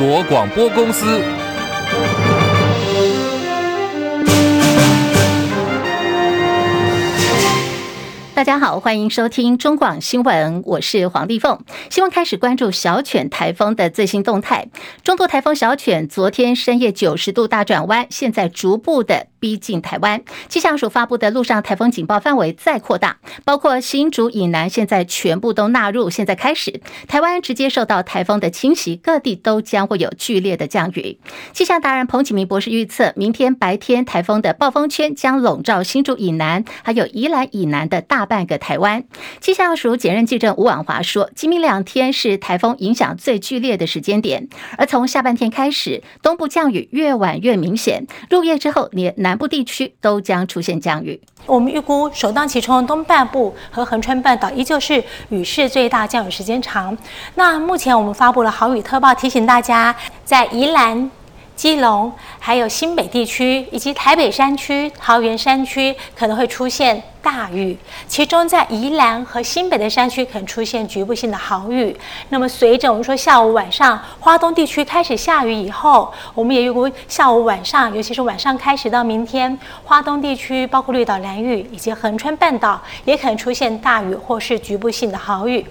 国广播公司。大家好，欢迎收听中广新闻，我是黄丽凤。希望开始关注小犬台风的最新动态。中度台风小犬昨天深夜九十度大转弯，现在逐步的。逼近台湾，气象署发布的陆上台风警报范围再扩大，包括新竹以南，现在全部都纳入。现在开始，台湾直接受到台风的侵袭，各地都将会有剧烈的降雨。气象达人彭启明博士预测，明天白天台风的暴风圈将笼罩新竹以南，还有宜兰以南的大半个台湾。气象署检验记者吴婉华说，今明两天是台风影响最剧烈的时间点，而从下半天开始，东部降雨越晚越明显，入夜之后连南南部地区都将出现降雨。我们预估首当其冲东半部和恒春半岛依旧是雨势最大、降雨时间长。那目前我们发布了豪雨特报，提醒大家在宜兰。基隆、还有新北地区以及台北山区、桃园山区可能会出现大雨，其中在宜兰和新北的山区可能出现局部性的豪雨。那么，随着我们说下午晚上花东地区开始下雨以后，我们也预估下午晚上，尤其是晚上开始到明天，花东地区包括绿岛、蓝雨以及横穿半岛也可能出现大雨或是局部性的豪雨。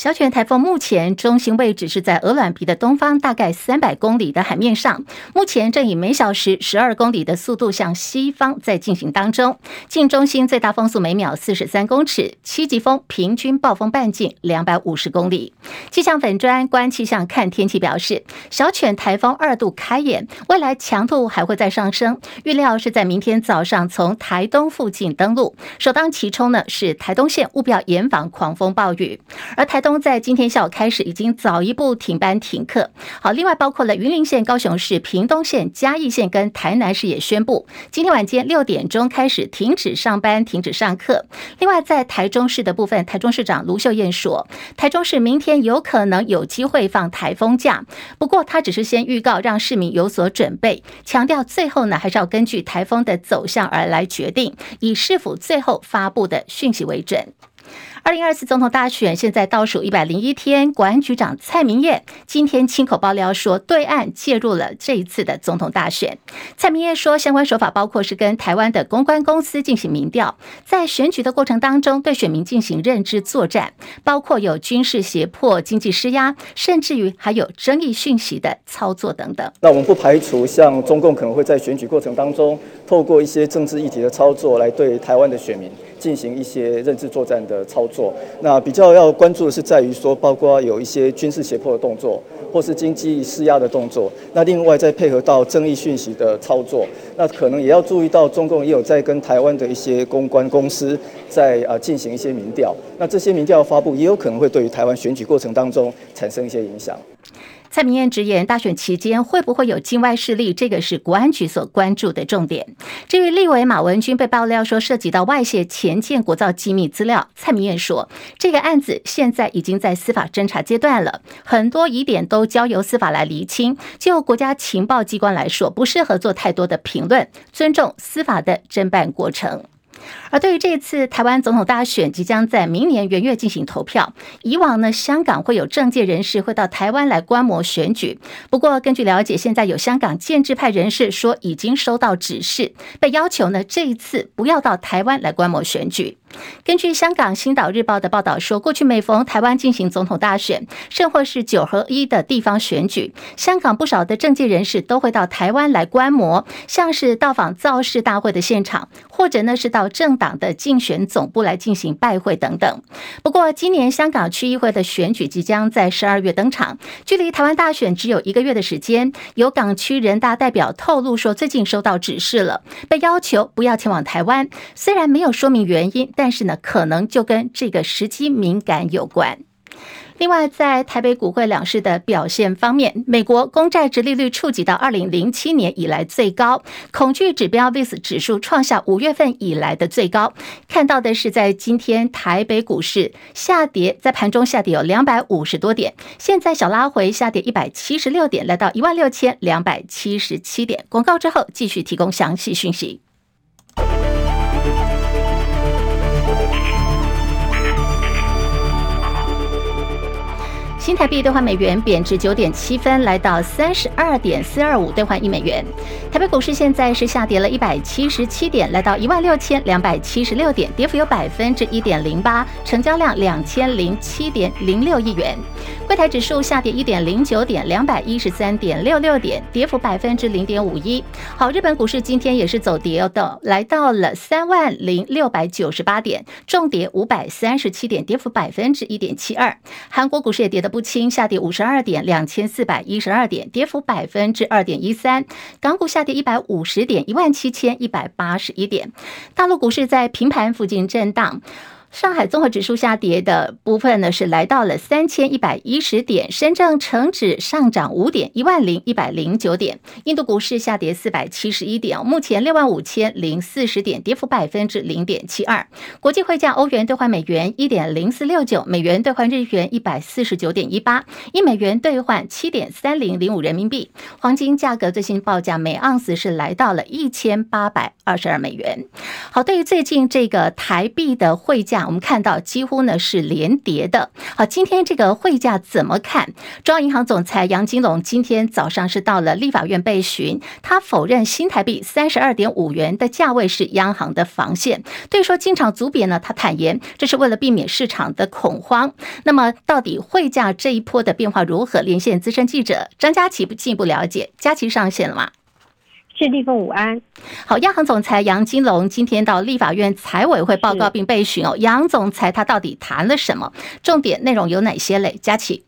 小犬台风目前中心位置是在鹅卵鼻的东方，大概三百公里的海面上。目前正以每小时十二公里的速度向西方在进行当中。近中心最大风速每秒四十三公尺，七级风，平均暴风半径两百五十公里。气象粉专观气象看天气表示，小犬台风二度开演，未来强度还会再上升，预料是在明天早上从台东附近登陆。首当其冲呢是台东县，务必要严防狂风暴雨。而台东。在今天下午开始，已经早一步停班停课。好，另外包括了云林县、高雄市、屏东县、嘉义县跟台南市也宣布，今天晚间六点钟开始停止上班、停止上课。另外，在台中市的部分，台中市长卢秀燕说，台中市明天有可能有机会放台风假，不过他只是先预告，让市民有所准备，强调最后呢还是要根据台风的走向而来决定，以市府最后发布的讯息为准。二零二四总统大选现在倒数一百零一天，国安局长蔡明彦今天亲口爆料说，对岸介入了这一次的总统大选。蔡明彦说，相关手法包括是跟台湾的公关公司进行民调，在选举的过程当中对选民进行认知作战，包括有军事胁迫、经济施压，甚至于还有争议讯息的操作等等。那我们不排除像中共可能会在选举过程当中，透过一些政治议题的操作来对台湾的选民进行一些认知作战的操作。做那比较要关注的是在于说，包括有一些军事胁迫的动作，或是经济施压的动作。那另外再配合到争议讯息的操作，那可能也要注意到中共也有在跟台湾的一些公关公司在啊进行一些民调。那这些民调发布也有可能会对于台湾选举过程当中产生一些影响。蔡明燕直言，大选期间会不会有境外势力？这个是国安局所关注的重点。至于立委马文君被爆料说涉及到外泄前建国造机密资料，蔡明燕说，这个案子现在已经在司法侦查阶段了，很多疑点都交由司法来厘清。就国家情报机关来说，不适合做太多的评论，尊重司法的侦办过程。而对于这次台湾总统大选即将在明年元月进行投票，以往呢，香港会有政界人士会到台湾来观摩选举。不过根据了解，现在有香港建制派人士说已经收到指示，被要求呢，这一次不要到台湾来观摩选举。根据香港《星岛日报》的报道说，过去每逢台湾进行总统大选，甚或是九合一的地方选举，香港不少的政界人士都会到台湾来观摩，像是到访造势大会的现场，或者呢是到政党的竞选总部来进行拜会等等。不过，今年香港区议会的选举即将在十二月登场，距离台湾大选只有一个月的时间。有港区人大代表透露说，最近收到指示了，被要求不要前往台湾，虽然没有说明原因。但是呢，可能就跟这个时机敏感有关。另外，在台北股汇两市的表现方面，美国公债殖利率触及到二零零七年以来最高，恐惧指标 VIX 指数创下五月份以来的最高。看到的是，在今天台北股市下跌，在盘中下跌有两百五十多点，现在小拉回下跌一百七十六点，来到一万六千两百七十七点。广告之后，继续提供详细讯息。新台币兑换美元贬值九点七分，来到三十二点四二五兑换一美元。台北股市现在是下跌了一百七十七点，来到一万六千两百七十六点，跌幅有百分之一点零八，成交量两千零七点零六亿元。柜台指数下跌一点零九点，两百一十三点六六点，跌幅百分之零点五一。好，日本股市今天也是走跌的，来到了三万零六百九十八点，重跌五百三十七点，跌幅百分之一点七二。韩国股市也跌得不轻，下跌五十二点，两千四百一十二点，跌幅百分之二点一三。港股下跌一百五十点，一万七千一百八十一点。大陆股市在平盘附近震荡。上海综合指数下跌的部分呢，是来到了三千一百一十点，深证成指上涨五点，一万零一百零九点。印度股市下跌四百七十一点，目前六万五千零四十点，跌幅百分之零点七二。国际汇价，欧元兑换美元一点零四六九，美元兑换日元一百四十九点一八，一美元兑换七点三零零五人民币。黄金价格最新报价每盎司是来到了一千八百二十二美元。好，对于最近这个台币的汇价。我们看到几乎呢是连跌的。好，今天这个汇价怎么看？中央银行总裁杨金龙今天早上是到了立法院被询，他否认新台币三十二点五元的价位是央行的防线。对说经常族贬呢，他坦言这是为了避免市场的恐慌。那么到底汇价这一波的变化如何？连线资深记者张佳琪不进一步了解。佳琪上线了吗？是立凤午安，好，央行总裁杨金龙今天到立法院财委会报告并被询哦。杨总裁他到底谈了什么？重点内容有哪些嘞？佳琪，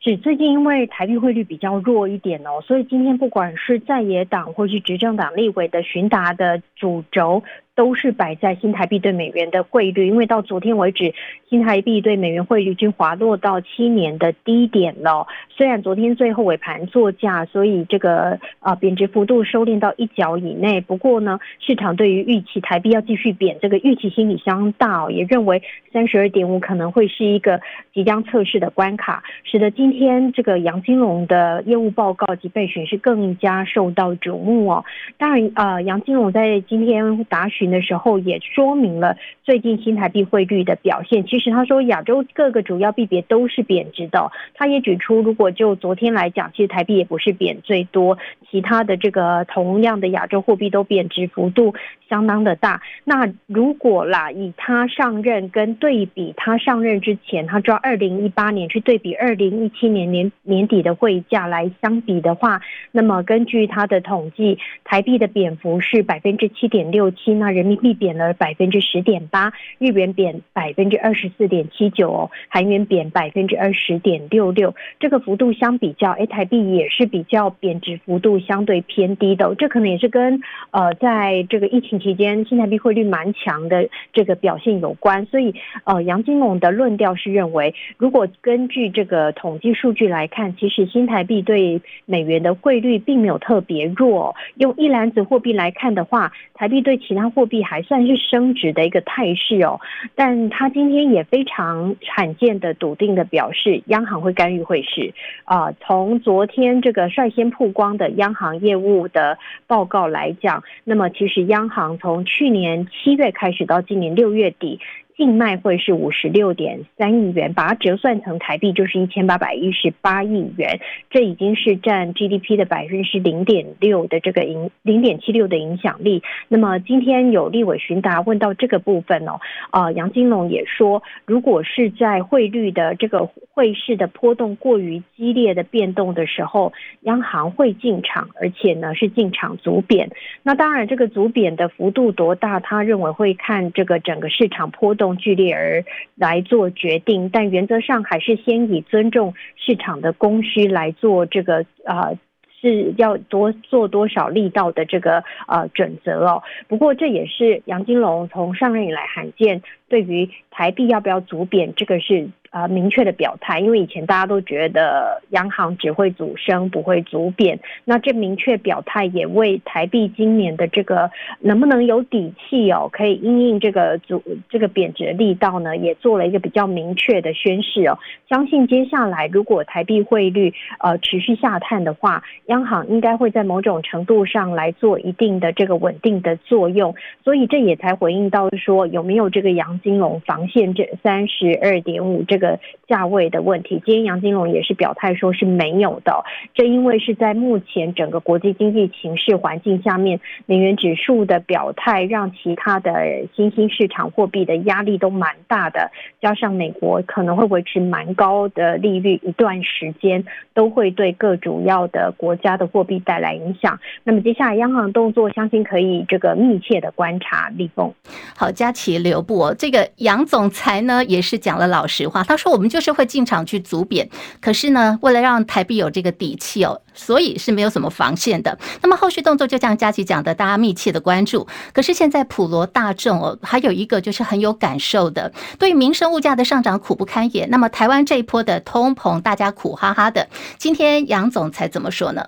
是最近因为台币汇率比较弱一点哦，所以今天不管是在野党或是执政党立委的询答的主轴。都是摆在新台币对美元的汇率，因为到昨天为止，新台币对美元汇率已经滑落到七年的低点了。虽然昨天最后尾盘作价，所以这个啊贬值幅度收敛到一角以内。不过呢，市场对于预期台币要继续贬，这个预期心理相当大，也认为三十二点五可能会是一个即将测试的关卡，使得今天这个杨金龙的业务报告及备询是更加受到瞩目哦。当然，呃，杨金龙在今天答询。的时候也说明了最近新台币汇率的表现。其实他说亚洲各个主要币别都是贬值的。他也举出，如果就昨天来讲，其实台币也不是贬最多，其他的这个同样的亚洲货币都贬值幅度相当的大。那如果啦，以他上任跟对比他上任之前，他抓二零一八年去对比二零一七年年年底的汇价来相比的话，那么根据他的统计，台币的贬幅是百分之七点六七，那人民币贬了百分之十点八，日元贬百分之二十四点七九哦，韩元贬百分之二十点六六，这个幅度相比较，诶，台币也是比较贬值幅度相对偏低的，这可能也是跟呃，在这个疫情期间新台币汇率蛮强的这个表现有关，所以呃，杨金龙的论调是认为，如果根据这个统计数据来看，其实新台币对美元的汇率并没有特别弱，用一篮子货币来看的话，台币对其他货币还算是升值的一个态势哦，但他今天也非常罕见的笃定的表示，央行会干预汇市啊。从昨天这个率先曝光的央行业务的报告来讲，那么其实央行从去年七月开始到今年六月底。净卖汇是五十六点三亿元，把它折算成台币就是一千八百一十八亿元，这已经是占 GDP 的百分之零点六的这个影零点七六的影响力。那么今天有立委询答问到这个部分哦，啊，杨金龙也说，如果是在汇率的这个汇市的波动过于激烈的变动的时候，央行会进场，而且呢是进场族贬。那当然，这个族贬的幅度多大，他认为会看这个整个市场波动。剧烈而来做决定，但原则上还是先以尊重市场的供需来做这个啊、呃，是要多做多少力道的这个呃准则哦。不过这也是杨金龙从上任以来罕见，对于台币要不要足贬，这个是。啊，明确的表态，因为以前大家都觉得央行只会主升不会主贬，那这明确表态也为台币今年的这个能不能有底气哦，可以因应这个主这个贬值力道呢，也做了一个比较明确的宣示哦。相信接下来如果台币汇率呃持续下探的话，央行应该会在某种程度上来做一定的这个稳定的作用，所以这也才回应到说有没有这个杨金龙防线这三十二点五这个。个价位的问题。今天杨金龙也是表态说是没有的，这因为是在目前整个国际经济形势环境下面，美元指数的表态让其他的新兴市场货币的压力都蛮大的，加上美国可能会维持蛮高的利率一段时间，都会对各主要的国家的货币带来影响。那么接下来央行动作，相信可以这个密切的观察。立凤，好，佳琪留步哦。这个杨总裁呢，也是讲了老实话，他说我们就是会进场去阻贬，可是呢，为了让台币有这个底气哦，所以是没有什么防线的。那么后续动作就像佳琪讲的，大家密切的关注。可是现在普罗大众哦，还有一个就是很有感受的，对于民生物价的上涨苦不堪言。那么台湾这一波的通膨，大家苦哈哈的。今天杨总裁怎么说呢？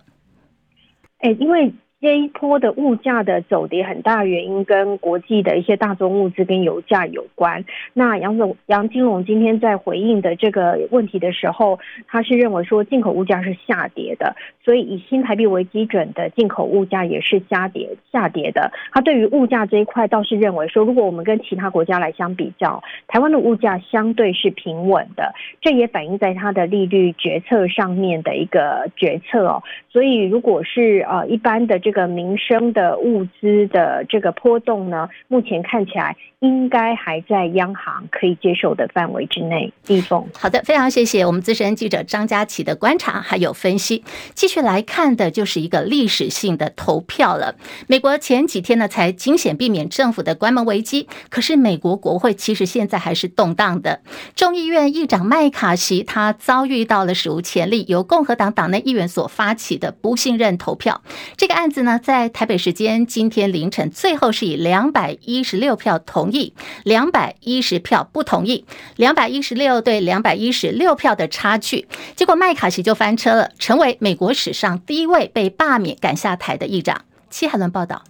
哎，因为。这一波的物价的走跌，很大原因跟国际的一些大宗物资跟油价有关。那杨总杨金龙今天在回应的这个问题的时候，他是认为说进口物价是下跌的，所以以新台币为基准的进口物价也是下跌下跌的。他对于物价这一块倒是认为说，如果我们跟其他国家来相比较，台湾的物价相对是平稳的，这也反映在他的利率决策上面的一个决策哦。所以如果是呃一般的。这个民生的物资的这个波动呢，目前看起来应该还在央行可以接受的范围之内。立凤，好的，非常谢谢我们资深记者张佳琪的观察还有分析。继续来看的就是一个历史性的投票了。美国前几天呢才惊险避免政府的关门危机，可是美国国会其实现在还是动荡的。众议院议长麦卡锡他遭遇到了史无前例由共和党党内议员所发起的不信任投票，这个案子。呢，在台北时间今天凌晨，最后是以两百一十六票同意，两百一十票不同意，两百一十六对两百一十六票的差距，结果麦卡锡就翻车了，成为美国史上第一位被罢免赶下台的议长。戚海伦报道。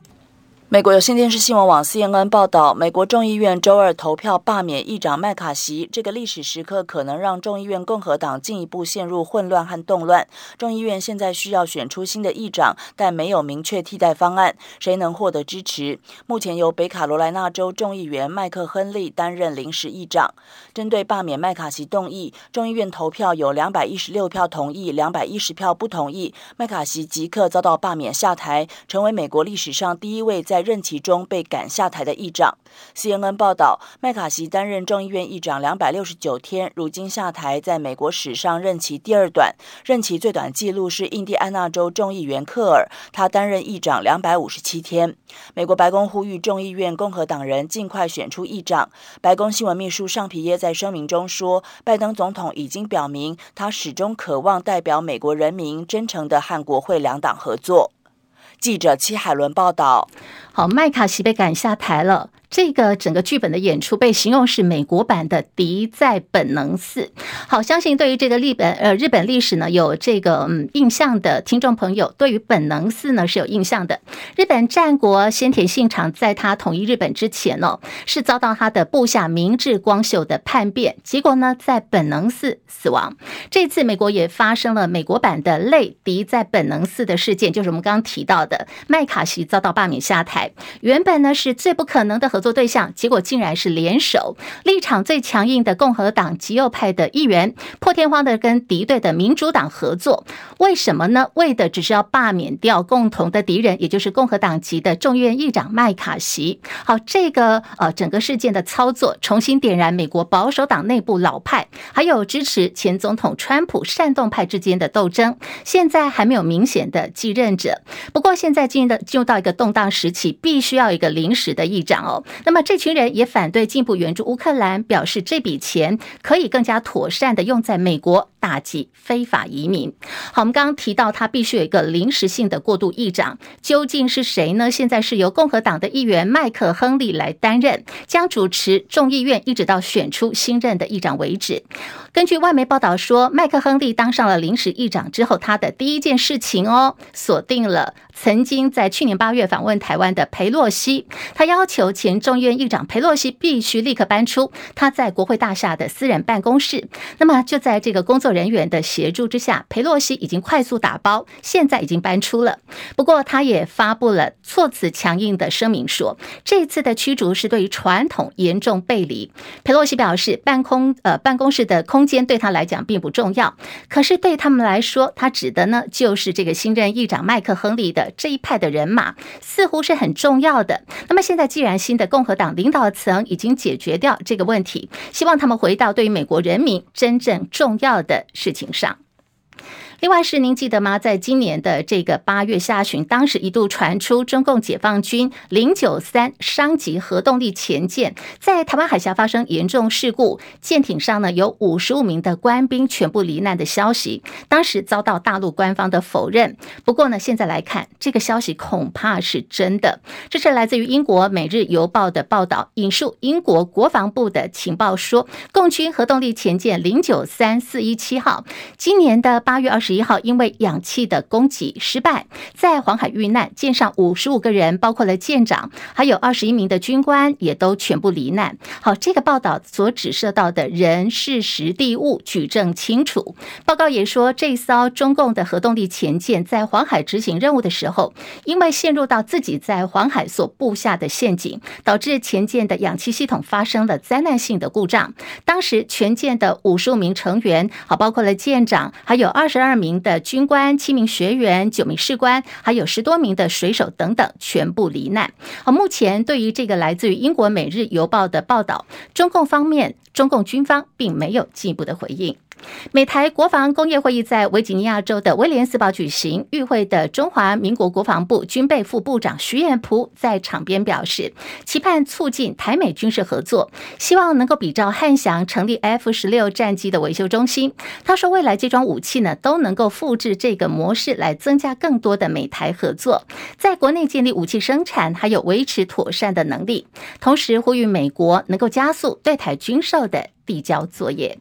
美国有线电视新闻网 CNN 报道，美国众议院周二投票罢免议长麦卡锡，这个历史时刻可能让众议院共和党进一步陷入混乱和动乱。众议院现在需要选出新的议长，但没有明确替代方案，谁能获得支持？目前由北卡罗来纳州众议员麦克亨利担任临时议长。针对罢免麦卡锡动议，众议院投票有两百一十六票同意，两百一十票不同意，麦卡锡即刻遭到罢免下台，成为美国历史上第一位在在任期中被赶下台的议长，CNN 报道，麦卡锡担任众议院议长两百六十九天，如今下台，在美国史上任期第二短，任期最短记录是印第安纳州众议员克尔，他担任议长两百五十七天。美国白宫呼吁众议院共和党人尽快选出议长。白宫新闻秘书尚皮耶在声明中说，拜登总统已经表明，他始终渴望代表美国人民，真诚地和国会两党合作。记者戚海伦报道。好，麦卡锡被赶下台了。这个整个剧本的演出被形容是美国版的《敌在本能寺》。好，相信对于这个日本呃日本历史呢有这个嗯印象的听众朋友，对于本能寺呢是有印象的。日本战国先田信长在他统一日本之前呢，是遭到他的部下明智光秀的叛变，结果呢在本能寺死亡。这次美国也发生了美国版的类敌在本能寺的事件，就是我们刚刚提到的麦卡锡遭到罢免下台，原本呢是最不可能的和合作对象，结果竟然是联手，立场最强硬的共和党极右派的议员，破天荒的跟敌对的民主党合作，为什么呢？为的只是要罢免掉共同的敌人，也就是共和党籍的众议院议长麦卡锡。好，这个呃整个事件的操作，重新点燃美国保守党内部老派还有支持前总统川普煽动派之间的斗争。现在还没有明显的继任者，不过现在进入的进入到一个动荡时期，必须要一个临时的议长哦。那么这群人也反对进一步援助乌克兰，表示这笔钱可以更加妥善的用在美国打击非法移民。好，我们刚刚提到他必须有一个临时性的过渡议长，究竟是谁呢？现在是由共和党的议员麦克亨利来担任，将主持众议院一直到选出新任的议长为止。根据外媒报道说，麦克亨利当上了临时议长之后，他的第一件事情哦，锁定了曾经在去年八月访问台湾的裴洛西，他要求前众议院议长裴洛西必须立刻搬出他在国会大厦的私人办公室。那么就在这个工作。人员的协助之下，佩洛西已经快速打包，现在已经搬出了。不过，他也发布了措辞强硬的声明说，这次的驱逐是对于传统严重背离。佩洛西表示，办公呃办公室的空间对他来讲并不重要，可是对他们来说，他指的呢就是这个新任议长麦克亨利的这一派的人马，似乎是很重要的。那么现在既然新的共和党领导层已经解决掉这个问题，希望他们回到对于美国人民真正重要的事情上。另外是您记得吗？在今年的这个八月下旬，当时一度传出中共解放军零九三商级核动力潜舰在台湾海峡发生严重事故，舰艇上呢有五十五名的官兵全部罹难的消息，当时遭到大陆官方的否认。不过呢，现在来看这个消息恐怕是真的。这是来自于英国《每日邮报》的报道，引述英国国防部的情报说，共军核动力潜舰零九三四一七号今年的八月二十。十一号，因为氧气的供给失败，在黄海遇难，舰上五十五个人，包括了舰长，还有二十一名的军官，也都全部罹难。好，这个报道所指涉到的人、事实、地物，举证清楚。报告也说，这艘中共的核动力潜舰在黄海执行任务的时候，因为陷入到自己在黄海所布下的陷阱，导致潜舰的氧气系统发生了灾难性的故障。当时全舰的五十五名成员，好，包括了舰长，还有二十二。名的军官、七名学员、九名士官，还有十多名的水手等等，全部罹难。好，目前对于这个来自于英国《每日邮报》的报道，中共方面、中共军方并没有进一步的回应。美台国防工业会议在维吉尼亚州的威廉斯堡举行，与会的中华民国国防部军备副部长徐彦璞在场边表示，期盼促进台美军事合作，希望能够比照汉翔成立 F 十六战机的维修中心。他说，未来这装武器呢都能够复制这个模式，来增加更多的美台合作，在国内建立武器生产还有维持妥善的能力，同时呼吁美国能够加速对台军售的递交作业。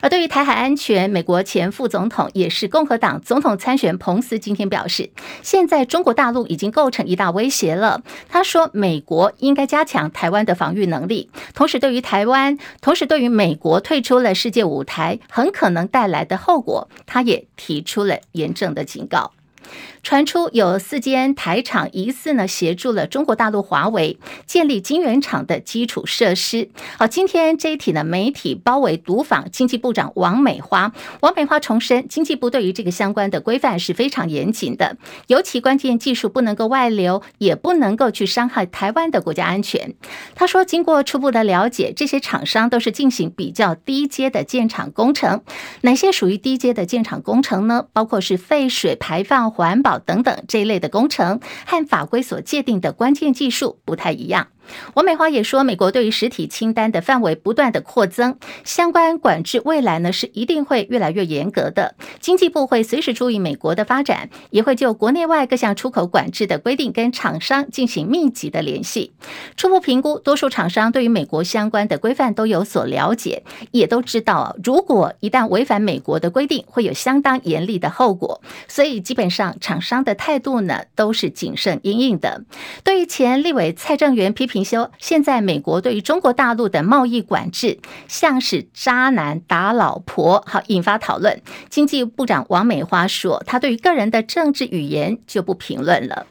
而对于台海安全，美国前副总统也是共和党总统参选彭斯今天表示，现在中国大陆已经构成一大威胁了。他说，美国应该加强台湾的防御能力，同时对于台湾，同时对于美国退出了世界舞台很可能带来的后果，他也提出了严正的警告。传出有四间台厂疑似呢协助了中国大陆华为建立晶圆厂的基础设施。好，今天这一题呢，媒体包围毒访经济部长王美花。王美花重申，经济部对于这个相关的规范是非常严谨的，尤其关键技术不能够外流，也不能够去伤害台湾的国家安全。他说，经过初步的了解，这些厂商都是进行比较低阶的建厂工程。哪些属于低阶的建厂工程呢？包括是废水排放、环保。等等这一类的工程和法规所界定的关键技术不太一样。王美花也说，美国对于实体清单的范围不断的扩增，相关管制未来呢是一定会越来越严格的。经济部会随时注意美国的发展，也会就国内外各项出口管制的规定跟厂商进行密集的联系。初步评估，多数厂商对于美国相关的规范都有所了解，也都知道，如果一旦违反美国的规定，会有相当严厉的后果。所以基本上厂商的态度呢都是谨慎因应的。对于前立委蔡正元批评。修，现在美国对于中国大陆的贸易管制，像是渣男打老婆，好引发讨论。经济部长王美花说，她对于个人的政治语言就不评论了。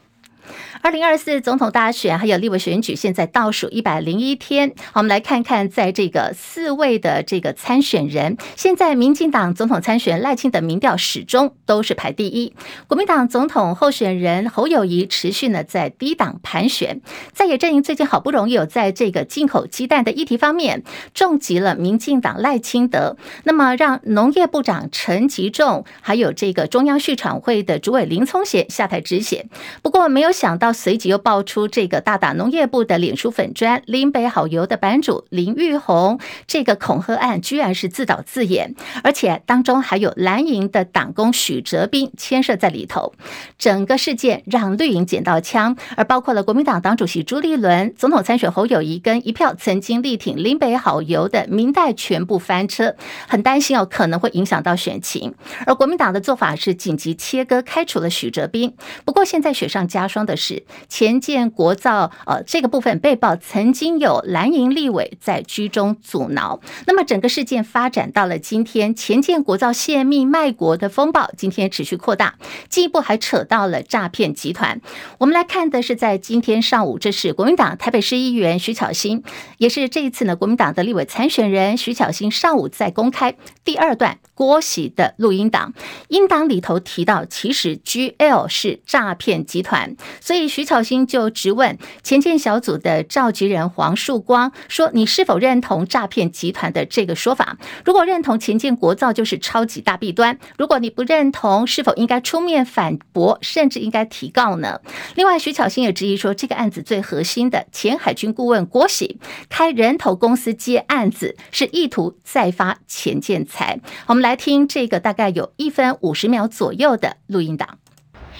二零二四总统大选还有立委选举，现在倒数一百零一天。我们来看看，在这个四位的这个参选人，现在民进党总统参选赖清德民调始终都是排第一，国民党总统候选人侯友谊持续呢在低档盘旋。在野阵营最近好不容易有在这个进口鸡蛋的议题方面重击了民进党赖清德，那么让农业部长陈吉仲还有这个中央畜产会的主委林聪贤下台止血。不过没有想到。随即又爆出这个大打农业部的脸书粉砖林北好油的版主林玉红，这个恐吓案居然是自导自演，而且当中还有蓝营的党工许哲斌牵涉在里头。整个事件让绿营捡到枪，而包括了国民党党主席朱立伦、总统参选侯友谊跟一票曾经力挺林北好油的民代全部翻车，很担心哦，可能会影响到选情。而国民党的做法是紧急切割开除了许哲斌。不过现在雪上加霜的是。前建国造呃这个部分被曝曾经有蓝营立委在居中阻挠。那么整个事件发展到了今天，前建国造泄密卖国的风暴今天持续扩大，进一步还扯到了诈骗集团。我们来看的是在今天上午，这是国民党台北市议员徐巧芯，也是这一次呢国民党的立委参选人徐巧芯上午在公开第二段郭喜的录音档，音档里头提到，其实 GL 是诈骗集团，所以徐巧芯就质问前建小组的召集人黄树光说：“你是否认同诈骗集团的这个说法？如果认同前建国造就是超级大弊端，如果你不认同，是否应该出面反驳，甚至应该提告呢？”另外，徐巧芯也质疑说，这个案子最核心的前海军顾问郭喜开人头公司接案子，是意图再发前建财。我们来听这个大概有一分五十秒左右的录音档。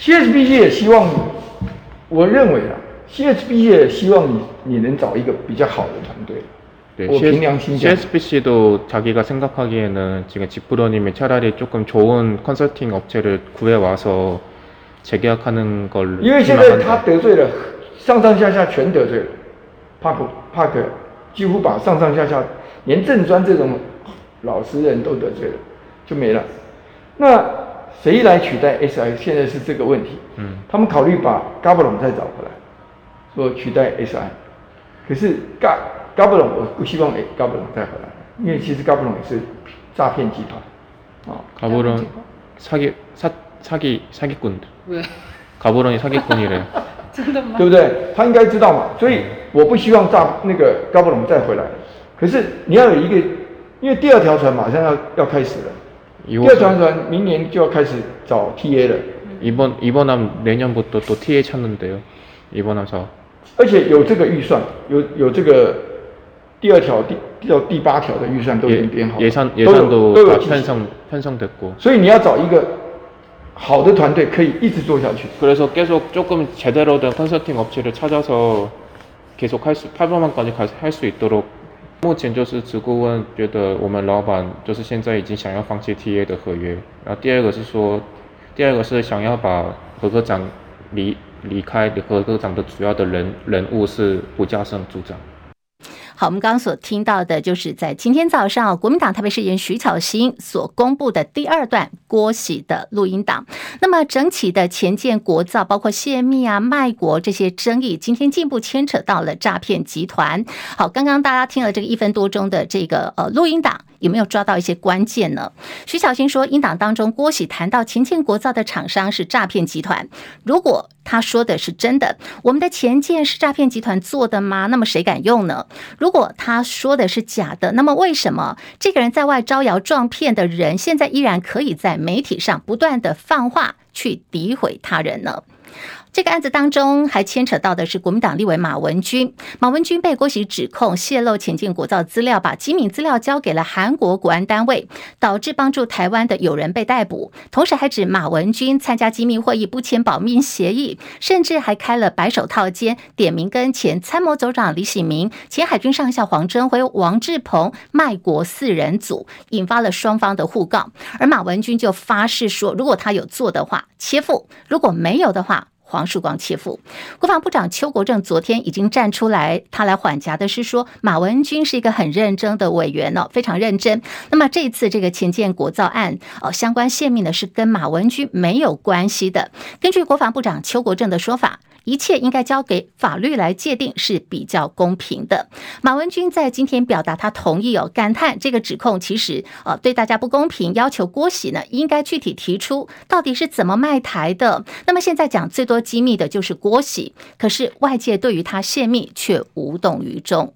CSPC 也希望，我认为啊，CSPC 也希望你你能找一个比较好的团队。对，我凭良心讲，CSPC도 자기가 생각하기에는 지금 지프로님이 차라리 조금 좋은 컨설팅 업체를 구해와서 재계약하는 걸. 因为现在他得罪了上上下下全得罪了，帕克帕克几乎把上上下下连正专这种。老实人都得罪了，就没了。那 谁来取代 SI？现在是这个问题。嗯，他们考虑把 Gabelon 再找回来，说取代 SI。可是 Gab Gabelon 我不希望 Gabelon 再回来，因为其实 Gabelon 也是诈骗集团啊。Gabelon 사기사사기사기꾼 들。 Gabelon이 사기꾼이래。真的吗？对不对？他应该知道嘛。所以我不希望诈那个 Gabelon 再回来。可是你要有一个。因为第二条船马上要要开始了， 第二条船明年就要开始找 TA 了。이번이번함내년부터또 TA 찾는데요이번함사。而且有这个预算，有有这个第二条第到第八条的预算都已经编好了，예산예산도都有편성 편성됐고。所以你要找一个好的团队，可以一直做下去。그래서계속조금제대로된컨설팅업체를찾아서계속할수팔百万까지할수있도록 目前就是直顾问觉得我们老板就是现在已经想要放弃 TA 的合约，然后第二个是说，第二个是想要把何科长离离开何科长的主要的人人物是吴嘉胜组长。好，我们刚刚所听到的就是在今天早上，国民党台北市议员徐巧芯所公布的第二段郭喜的录音档。那么，整体的前建国造，包括泄密啊、卖国这些争议，今天进一步牵扯到了诈骗集团。好，刚刚大家听了这个一分多钟的这个呃录音档。有没有抓到一些关键呢？徐巧芯说，音档当中郭喜谈到前建国造的厂商是诈骗集团。如果他说的是真的，我们的钱建是诈骗集团做的吗？那么谁敢用呢？如果他说的是假的，那么为什么这个人在外招摇撞骗的人，现在依然可以在媒体上不断的放话去诋毁他人呢？这个案子当中还牵扯到的是国民党立委马文君。马文君被郭喜指控泄露前进国造资料，把机密资料交给了韩国国安单位，导致帮助台湾的友人被逮捕。同时还指马文君参加机密会议不签保密协议，甚至还开了白手套间，点名跟前参谋总长李喜明、前海军上校黄镇辉、王志鹏卖国四人组，引发了双方的互告。而马文君就发誓说，如果他有做的话，切腹；如果没有的话，黄树光切腹，国防部长邱国正昨天已经站出来，他来缓颊的是说，马文君是一个很认真的委员哦，非常认真。那么这一次这个前建国造案哦，相关泄密呢是跟马文君没有关系的。根据国防部长邱国正的说法。一切应该交给法律来界定是比较公平的。马文君在今天表达他同意哦，感叹这个指控其实呃对大家不公平，要求郭喜呢应该具体提出到底是怎么卖台的。那么现在讲最多机密的就是郭喜，可是外界对于他泄密却无动于衷。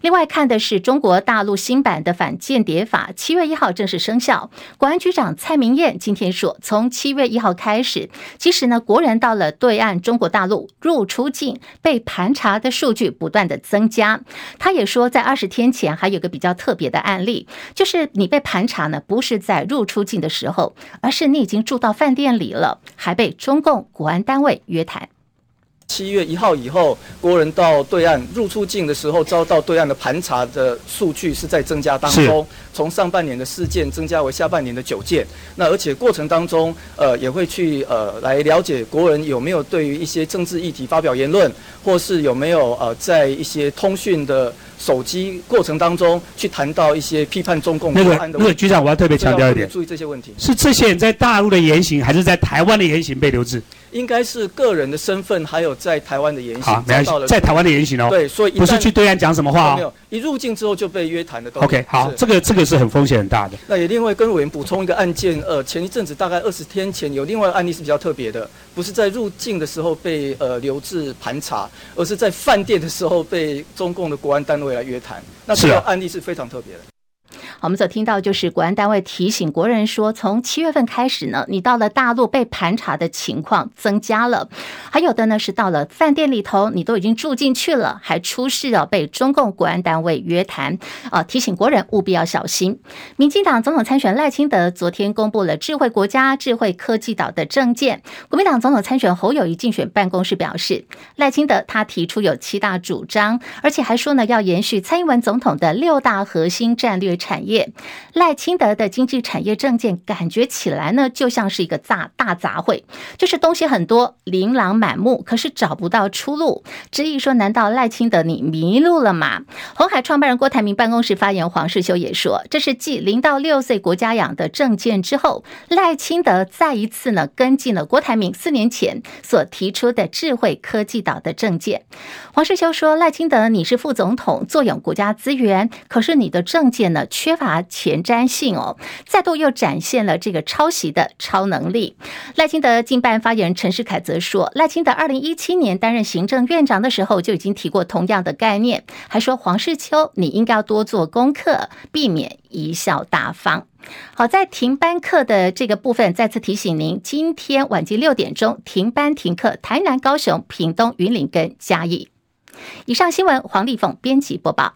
另外看的是中国大陆新版的反间谍法，七月一号正式生效。国安局长蔡明彦今天说，从七月一号开始，其实呢，国人到了对岸中国大陆入出境被盘查的数据不断的增加。他也说，在二十天前还有个比较特别的案例，就是你被盘查呢，不是在入出境的时候，而是你已经住到饭店里了，还被中共国安单位约谈。七月一号以后，国人到对岸入出境的时候，遭到对岸的盘查的数据是在增加当中，从上半年的四件增加为下半年的九件。那而且过程当中，呃，也会去呃来了解国人有没有对于一些政治议题发表言论，或是有没有呃在一些通讯的手机过程当中去谈到一些批判中共的。那个那个局长，我要特别强调一点，注意这些问题。是这些人在大陆的言行，还是在台湾的言行被留置？应该是个人的身份，还有在台湾的言行。好，没关系，在台湾的言行哦。对，所以不是去对岸讲什么话哦。没有，一入境之后就被约谈的。OK，好，这个这个是很风险很大的。那也另外跟委员补充一个案件，呃，前一阵子大概二十天前有另外案例是比较特别的，不是在入境的时候被呃留置盘查，而是在饭店的时候被中共的国安单位来约谈。那这个案例是非常特别的。我们所听到就是国安单位提醒国人说，从七月份开始呢，你到了大陆被盘查的情况增加了，还有的呢是到了饭店里头，你都已经住进去了，还出事了，被中共国安单位约谈啊，提醒国人务必要小心。民进党总统参选赖清德昨天公布了智慧国家、智慧科技岛的政见，国民党总统参选侯友谊竞选办公室表示，赖清德他提出有七大主张，而且还说呢要延续蔡英文总统的六大核心战略产业。业赖清德的经济产业政见，感觉起来呢，就像是一个大大杂烩，就是东西很多，琳琅满目，可是找不到出路。质疑说，难道赖清德你迷路了吗？红海创办人郭台铭办公室发言黄世修也说，这是继零到六岁国家养的政见之后，赖清德再一次呢跟进了郭台铭四年前所提出的智慧科技岛的政见。黄世修说，赖清德你是副总统，坐拥国家资源，可是你的政见呢缺。乏前瞻性哦，再度又展现了这个抄袭的超能力。赖清德竞办发言人陈世凯则说，赖清德二零一七年担任行政院长的时候就已经提过同样的概念，还说黄世秋你应该要多做功课，避免贻笑大方。好，在停班课的这个部分，再次提醒您，今天晚间六点钟停班停课，台南、高雄、屏东、云林跟嘉义。以上新闻，黄丽凤编辑播报。